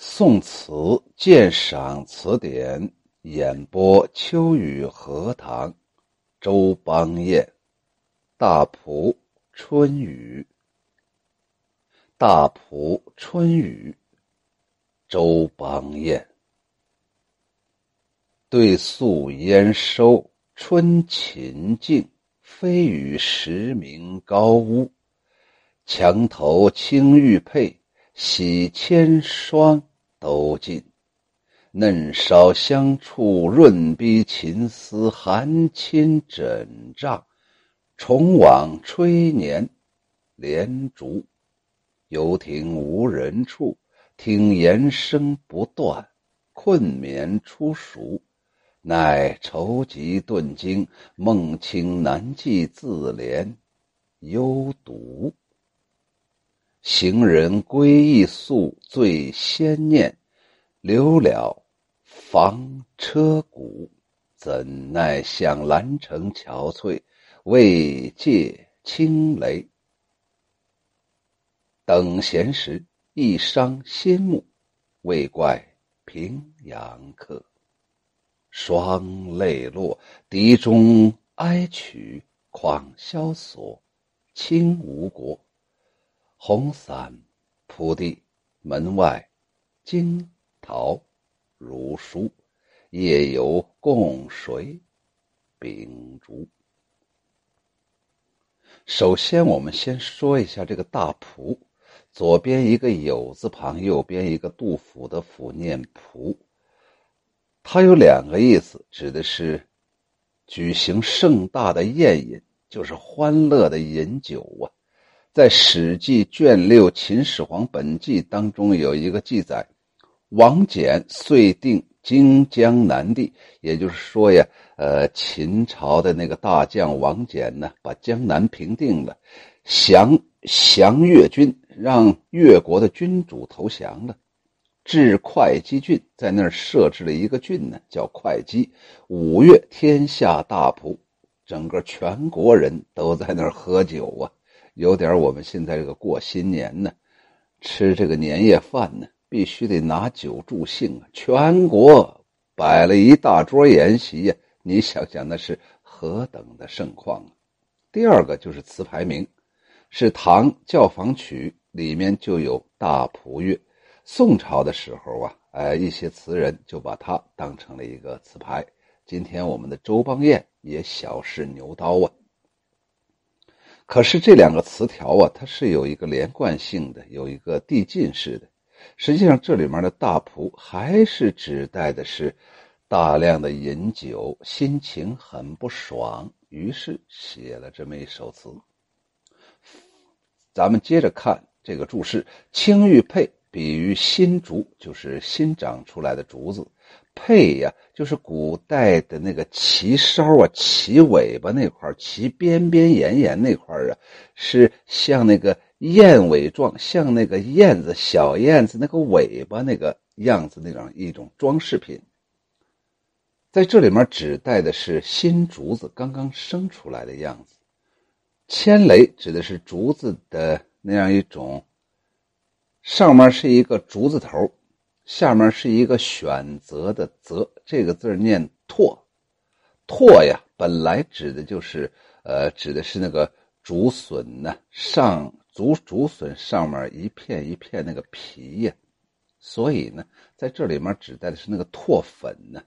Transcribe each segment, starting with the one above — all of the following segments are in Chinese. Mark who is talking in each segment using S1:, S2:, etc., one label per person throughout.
S1: 宋词鉴赏词典演播：秋雨荷塘，周邦彦，大蒲春雨。大蒲春雨，周邦彦。对宿烟收，春秦静，飞雨时鸣高屋。墙头青玉佩，洗千霜。都尽，嫩烧香处，润逼琴丝，寒侵枕帐，重往吹年连竹。游亭无人处，听言声不断，困眠初熟，乃愁急顿惊，梦清难记自怜，幽独。行人归意宿，最先念。留了房车鼓，怎奈向兰城憔悴，未借轻雷。等闲时，一伤心目，未怪平阳客。双泪落，笛中哀曲，况萧索，清无国。红伞铺地，门外惊。桃如书，夜游共谁秉烛？首先，我们先说一下这个大蒲，左边一个友字旁，右边一个杜甫的甫，念蒲。它有两个意思，指的是举行盛大的宴饮，就是欢乐的饮酒啊。在《史记》卷六《秦始皇本纪》当中有一个记载。王翦遂定荆江南地，也就是说呀，呃，秦朝的那个大将王翦呢，把江南平定了，降降越军，让越国的君主投降了，至会稽郡，在那儿设置了一个郡呢，叫会稽。五月，天下大蒲，整个全国人都在那儿喝酒啊，有点我们现在这个过新年呢，吃这个年夜饭呢。必须得拿酒助兴啊！全国摆了一大桌筵席呀，你想想那是何等的盛况啊！第二个就是词牌名，是唐教坊曲里面就有《大蒲乐》。宋朝的时候啊，哎，一些词人就把它当成了一个词牌。今天我们的周邦彦也小试牛刀啊。可是这两个词条啊，它是有一个连贯性的，有一个递进式的。实际上，这里面的大仆还是指代的是大量的饮酒，心情很不爽，于是写了这么一首词。咱们接着看这个注释：青玉佩比喻新竹，就是新长出来的竹子；佩呀，就是古代的那个旗梢啊，旗尾巴那块旗边边沿沿那块啊，是像那个。燕尾状，像那个燕子小燕子那个尾巴那个样子那样一种装饰品，在这里面指代的是新竹子刚刚生出来的样子。千雷指的是竹子的那样一种，上面是一个竹字头，下面是一个选择的择，这个字念拓。拓呀，本来指的就是呃，指的是那个竹笋呢上。竹竹笋上面一片一片那个皮呀，所以呢，在这里面指代的是那个拓粉呢。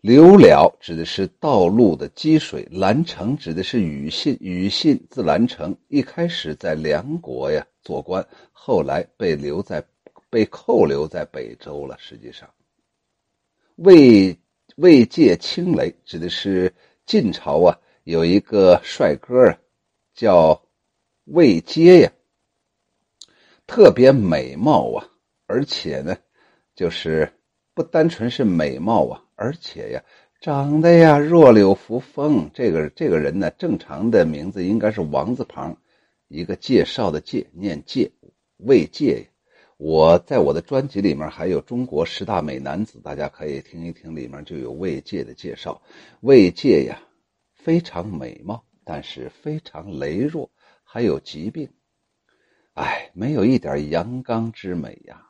S1: 流了指的是道路的积水，兰城指的是庾信，庾信字兰城，一开始在梁国呀做官，后来被留在被扣留在北周了。实际上，魏魏借青雷指的是晋朝啊，有一个帅哥啊，叫。魏阶呀，特别美貌啊，而且呢，就是不单纯是美貌啊，而且呀，长得呀弱柳扶风。这个这个人呢，正常的名字应该是王字旁，一个介绍的介，念介，魏介呀。我在我的专辑里面还有中国十大美男子，大家可以听一听，里面就有魏介的介绍。魏介呀，非常美貌，但是非常羸弱。还有疾病，哎，没有一点阳刚之美呀。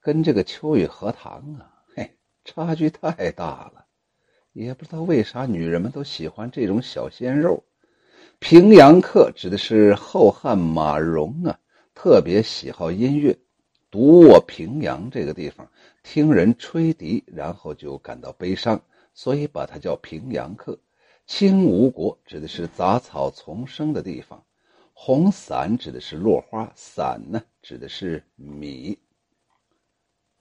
S1: 跟这个秋雨荷塘啊，嘿，差距太大了。也不知道为啥女人们都喜欢这种小鲜肉。平阳客指的是后汉马融啊，特别喜好音乐，独卧平阳这个地方，听人吹笛，然后就感到悲伤，所以把它叫平阳客。青吴国指的是杂草丛生的地方，红伞指的是落花，伞呢指的是米，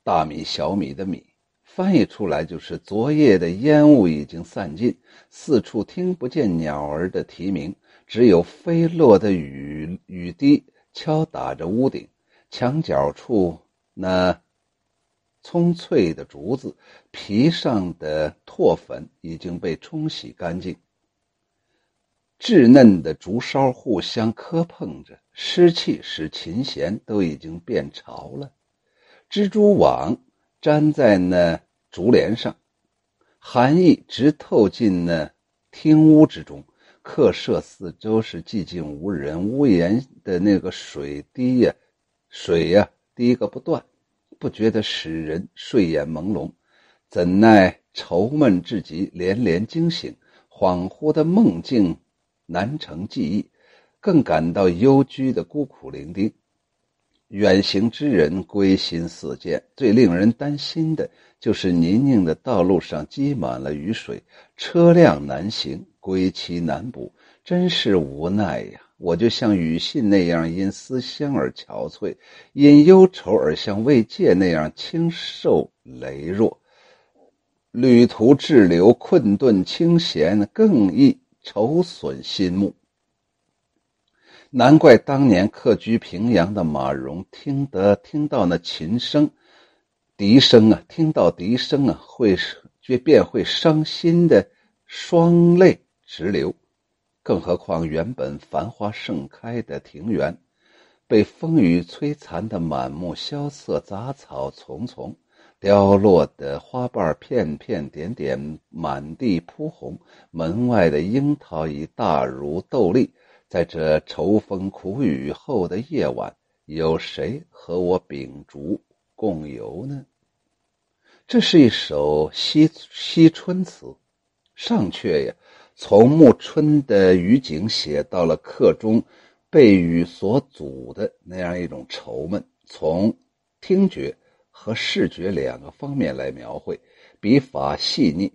S1: 大米、小米的米。翻译出来就是昨夜的烟雾已经散尽，四处听不见鸟儿的啼鸣。只有飞落的雨雨滴敲打着屋顶，墙角处那葱翠的竹子皮上的唾粉已经被冲洗干净。稚嫩的竹梢互相磕碰着，湿气使琴弦都已经变潮了。蜘蛛网粘在那竹帘上，寒意直透进那厅屋之中。客舍四周是寂静无人，屋檐的那个水滴呀，水呀滴个不断，不觉得使人睡眼朦胧，怎奈愁闷至极，连连惊醒，恍惚的梦境难成记忆，更感到幽居的孤苦伶仃。远行之人归心似箭，最令人担心的就是泥泞的道路上积满了雨水，车辆难行。归期难补，真是无奈呀！我就像雨信那样，因思乡而憔悴；因忧愁而像慰藉那样清瘦羸弱。旅途滞留、困顿、清闲，更易愁损心目。难怪当年客居平阳的马融，听得听到那琴声、笛声啊，听到笛声啊，会却便会伤心的双泪。直流，更何况原本繁花盛开的庭园，被风雨摧残的满目萧瑟，杂草丛丛，凋落的花瓣片片点点，满地铺红。门外的樱桃已大如豆粒。在这愁风苦雨后的夜晚，有谁和我秉烛共游呢？这是一首惜惜春词，上阙呀。从暮春的雨景写到了客中被雨所阻的那样一种愁闷，从听觉和视觉两个方面来描绘，笔法细腻。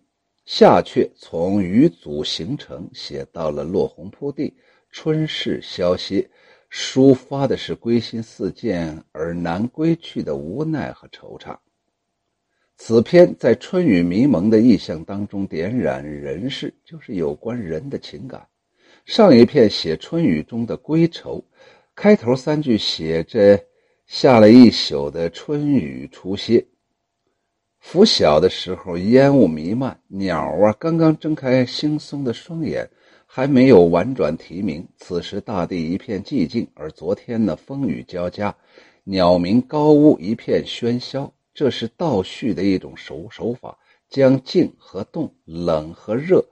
S1: 下阙从雨阻形成写到了落红铺地，春势消歇，抒发的是归心似箭而难归去的无奈和惆怅。此篇在春雨迷蒙的意象当中点染人世，就是有关人的情感。上一篇写春雨中的归愁，开头三句写着下了一宿的春雨初歇。拂晓的时候，烟雾弥漫，鸟啊刚刚睁开惺忪的双眼，还没有婉转啼鸣。此时大地一片寂静，而昨天呢风雨交加，鸟鸣高屋一片喧嚣。这是倒叙的一种手手法，将静和动、冷和热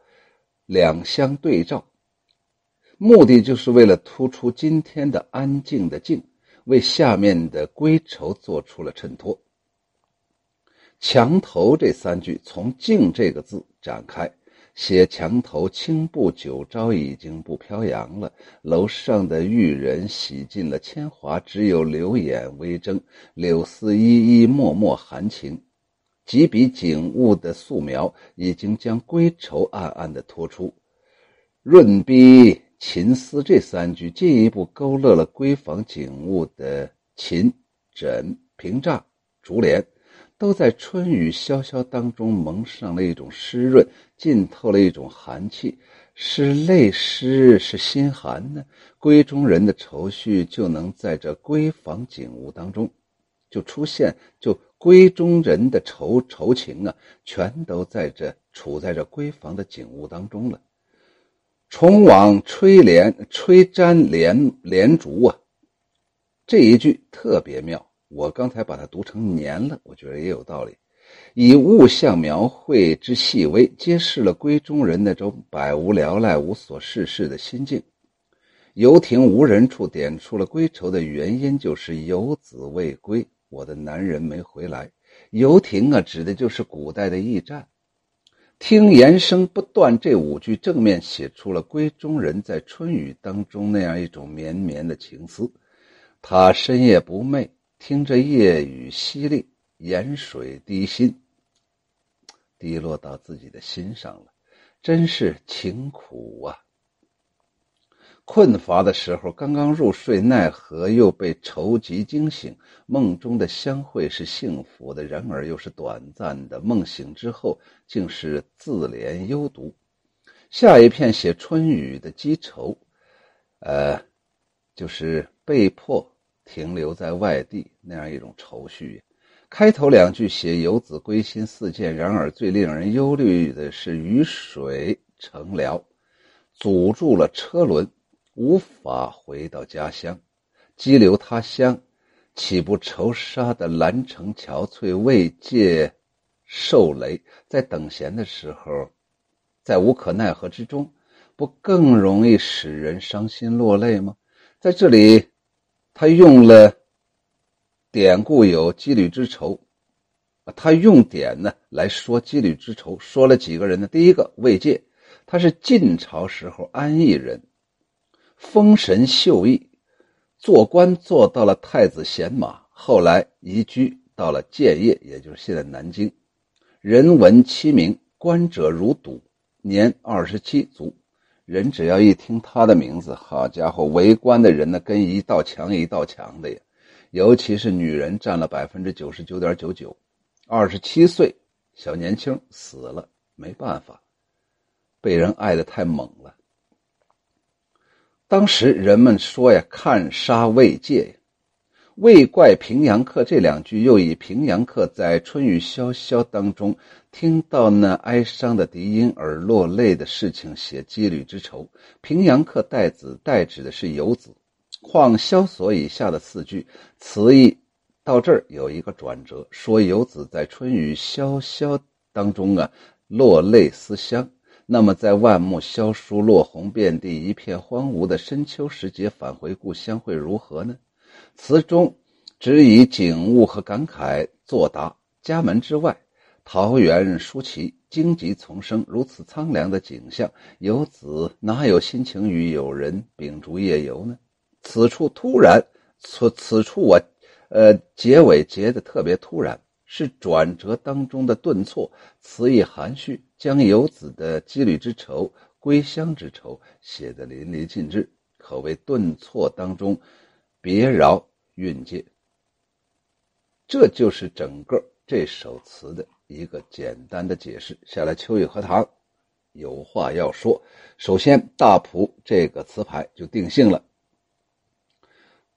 S1: 两相对照，目的就是为了突出今天的安静的静，为下面的归愁做出了衬托。墙头这三句从“静”这个字展开。写墙头青布九朝已经不飘扬了，楼上的玉人洗尽了铅华，只有柳眼微睁，柳丝依依脉脉含情。几笔景物的素描已经将归愁暗暗的托出。润笔琴丝这三句进一步勾勒了闺房景物的琴、枕、屏障、竹帘。都在春雨潇潇当中蒙上了一种湿润，浸透了一种寒气，是泪湿，是心寒呢。闺中人的愁绪就能在这闺房景物当中就出现，就闺中人的愁愁情啊，全都在这处在这闺房的景物当中了。重往吹帘，吹粘帘帘竹啊，这一句特别妙。我刚才把它读成年了，我觉得也有道理。以物象描绘之细微，揭示了闺中人那种百无聊赖、无所事事的心境。游亭无人处，点出了归愁的原因，就是游子未归。我的男人没回来。游亭啊，指的就是古代的驿站。听言声不断，这五句正面写出了闺中人在春雨当中那样一种绵绵的情思。他深夜不寐，听着夜雨淅沥，盐水滴心，滴落到自己的心上了，真是情苦啊！困乏的时候，刚刚入睡，奈何又被愁急惊醒。梦中的相会是幸福的，然而又是短暂的。梦醒之后，竟是自怜幽独。下一片写春雨的积愁，呃，就是被迫停留在外地那样一种愁绪。开头两句写游子归心似箭，然而最令人忧虑的是雨水成辽，阻住了车轮。无法回到家乡，羁留他乡，岂不愁杀的兰城憔悴，未借受雷？在等闲的时候，在无可奈何之中，不更容易使人伤心落泪吗？在这里，他用了典故有羁旅之愁，他用典呢来说羁旅之愁，说了几个人呢？第一个魏介，他是晋朝时候安邑人。封神秀逸，做官做到了太子贤马，后来移居到了建业，也就是现在南京。人闻其名，观者如堵。年二十七卒。人只要一听他的名字，好家伙，围观的人呢跟一道墙一道墙的呀。尤其是女人占了百分之九十九点九九。二十七岁小年轻死了，没办法，被人爱的太猛了。当时人们说呀：“看杀未戒，未怪平阳客。”这两句又以平阳客在春雨潇潇当中听到那哀伤的笛音而落泪的事情写羁旅之愁。平阳客代子代指的是游子。况萧索以下的四句词意到这儿有一个转折，说游子在春雨潇潇当中啊落泪思乡。那么，在万木萧疏、落红遍地、一片荒芜的深秋时节返回故乡会如何呢？词中只以景物和感慨作答。家门之外，桃源舒淇，荆棘丛生，如此苍凉的景象，游子哪有心情与友人秉烛夜游呢？此处突然，此此处我，呃，结尾结的特别突然。是转折当中的顿挫，词意含蓄，将游子的羁旅之愁、归乡之愁写得淋漓尽致，可谓顿挫当中别饶韵界。这就是整个这首词的一个简单的解释。下来，秋雨荷塘有话要说。首先，大蒲这个词牌就定性了。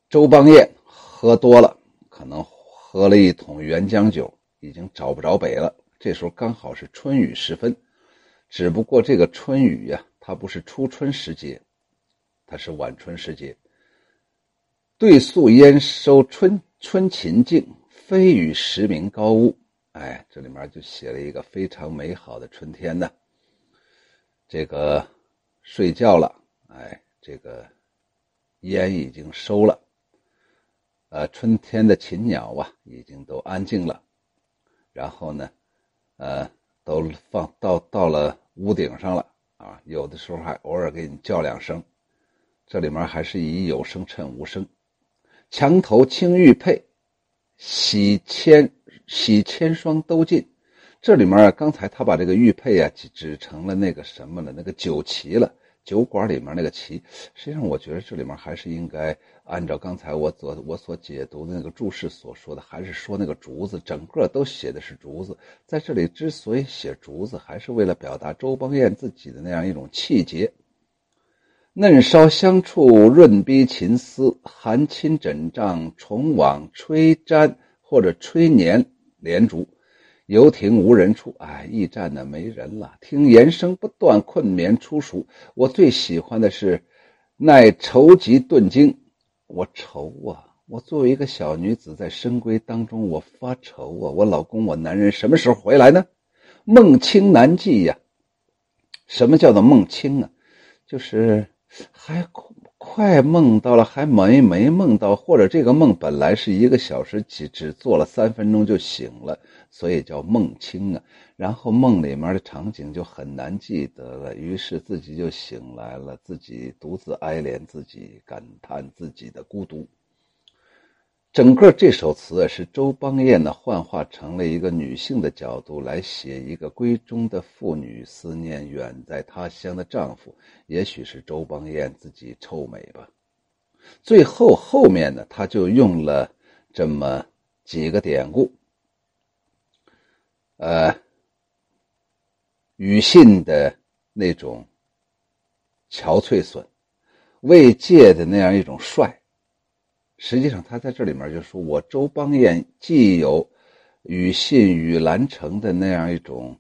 S1: 周邦彦喝多了，可能。喝了一桶沅江酒，已经找不着北了。这时候刚好是春雨时分，只不过这个春雨呀，它不是初春时节，它是晚春时节。对宿烟收春春秦境，飞雨时鸣高屋。哎，这里面就写了一个非常美好的春天呢。这个睡觉了，哎，这个烟已经收了。呃，春天的禽鸟啊，已经都安静了，然后呢，呃，都放到到了屋顶上了啊。有的时候还偶尔给你叫两声，这里面还是以有声衬无声。墙头青玉佩，洗千洗千霜都尽。这里面刚才他把这个玉佩啊指成了那个什么了，那个酒旗了。酒馆里面那个旗，实际上我觉得这里面还是应该按照刚才我所我所解读的那个注释所说的，还是说那个竹子，整个都写的是竹子。在这里之所以写竹子，还是为了表达周邦彦自己的那样一种气节。嫩梢香触润逼琴丝，寒侵枕帐重往吹毡或者吹年连竹。游亭无人处，哎，驿站呢没人了。听言声不断，困眠初熟。我最喜欢的是，耐愁急顿惊。我愁啊！我作为一个小女子，在深闺当中，我发愁啊！我老公，我男人什么时候回来呢？梦清难记呀。什么叫做梦清啊？就是还快梦到了，还没没梦到，或者这个梦本来是一个小时，只只做了三分钟就醒了，所以叫梦清啊。然后梦里面的场景就很难记得了，于是自己就醒来了，自己独自哀怜自己，感叹自己的孤独。整个这首词，是周邦彦呢幻化成了一个女性的角度来写一个闺中的妇女思念远在他乡的丈夫，也许是周邦彦自己臭美吧。最后后面呢，他就用了这么几个典故，呃，语信的那种憔悴损，慰藉的那样一种帅。实际上，他在这里面就说：“我周邦彦既有与信与兰城的那样一种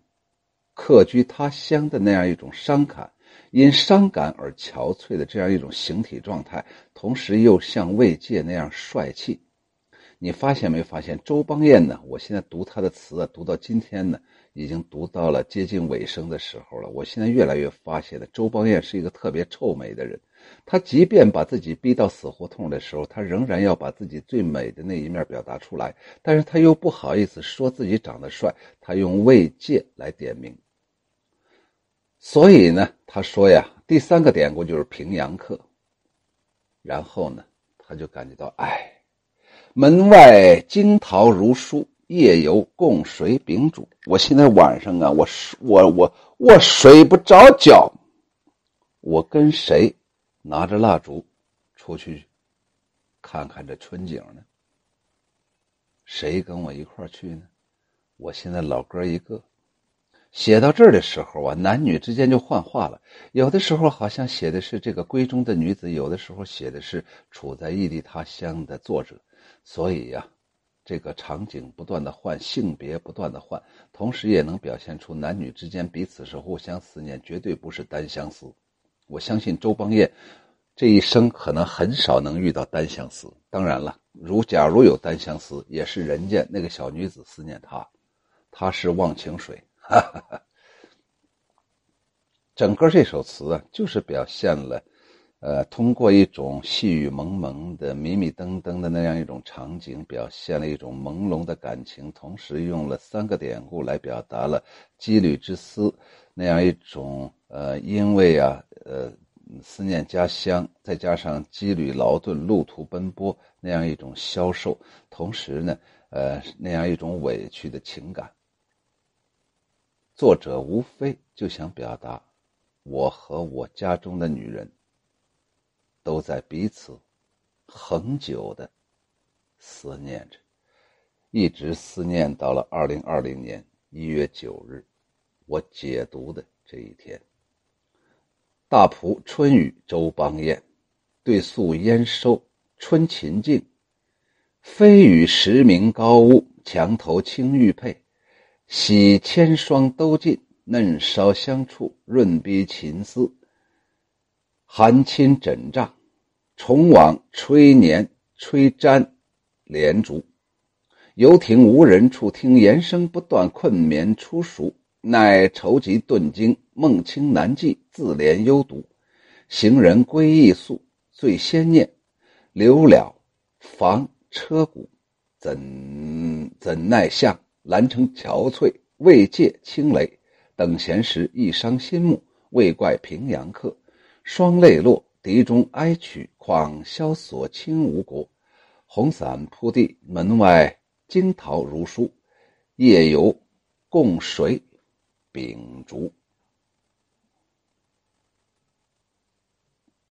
S1: 客居他乡的那样一种伤感，因伤感而憔悴的这样一种形体状态，同时又像慰藉那样帅气。你发现没发现？周邦彦呢？我现在读他的词啊，读到今天呢，已经读到了接近尾声的时候了。我现在越来越发现了，周邦彦是一个特别臭美的人。”他即便把自己逼到死胡同的时候，他仍然要把自己最美的那一面表达出来，但是他又不好意思说自己长得帅，他用慰藉来点名。所以呢，他说呀，第三个典故就是平阳客。然后呢，他就感觉到，哎，门外惊桃如书，夜游共谁秉烛。我现在晚上啊，我我我我睡不着觉，我跟谁？拿着蜡烛，出去看看这春景呢。谁跟我一块去呢？我现在老哥一个。写到这儿的时候啊，男女之间就幻化了。有的时候好像写的是这个闺中的女子，有的时候写的是处在异地他乡的作者。所以呀，这个场景不断的换，性别不断的换，同时也能表现出男女之间彼此是互相思念，绝对不是单相思。我相信周邦彦这一生可能很少能遇到单相思。当然了，如假如有单相思，也是人家那个小女子思念他，他是忘情水。整个这首词啊，就是表现了，呃，通过一种细雨蒙蒙的、迷迷瞪瞪的那样一种场景，表现了一种朦胧的感情，同时用了三个典故来表达了羁旅之思那样一种。呃，因为啊，呃，思念家乡，再加上羁旅劳顿、路途奔波那样一种消瘦，同时呢，呃，那样一种委屈的情感，作者无非就想表达，我和我家中的女人，都在彼此恒久的思念着，一直思念到了二零二零年一月九日，我解读的这一天。大蒲春雨周邦彦，对宿烟收春秦境。飞雨时鸣高屋，墙头青玉佩。洗千霜都尽，嫩梢香处，润逼琴丝。寒侵枕帐，重往吹年吹毡连竹。游亭无人处，听言声不断，困眠初熟。乃愁急顿惊，梦清难记，自怜幽独。行人归意宿，最先念，留了房车鼓，怎怎奈向兰城憔悴，未借清雷。等闲时亦伤心目，未怪平阳客。双泪落，笛中哀曲，况萧索清无国。红伞铺地，门外惊桃如书，夜游共谁。秉烛。